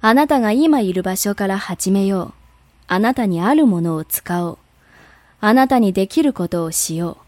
あなたが今いる場所から始めよう。あなたにあるものを使おう。あなたにできることをしよう。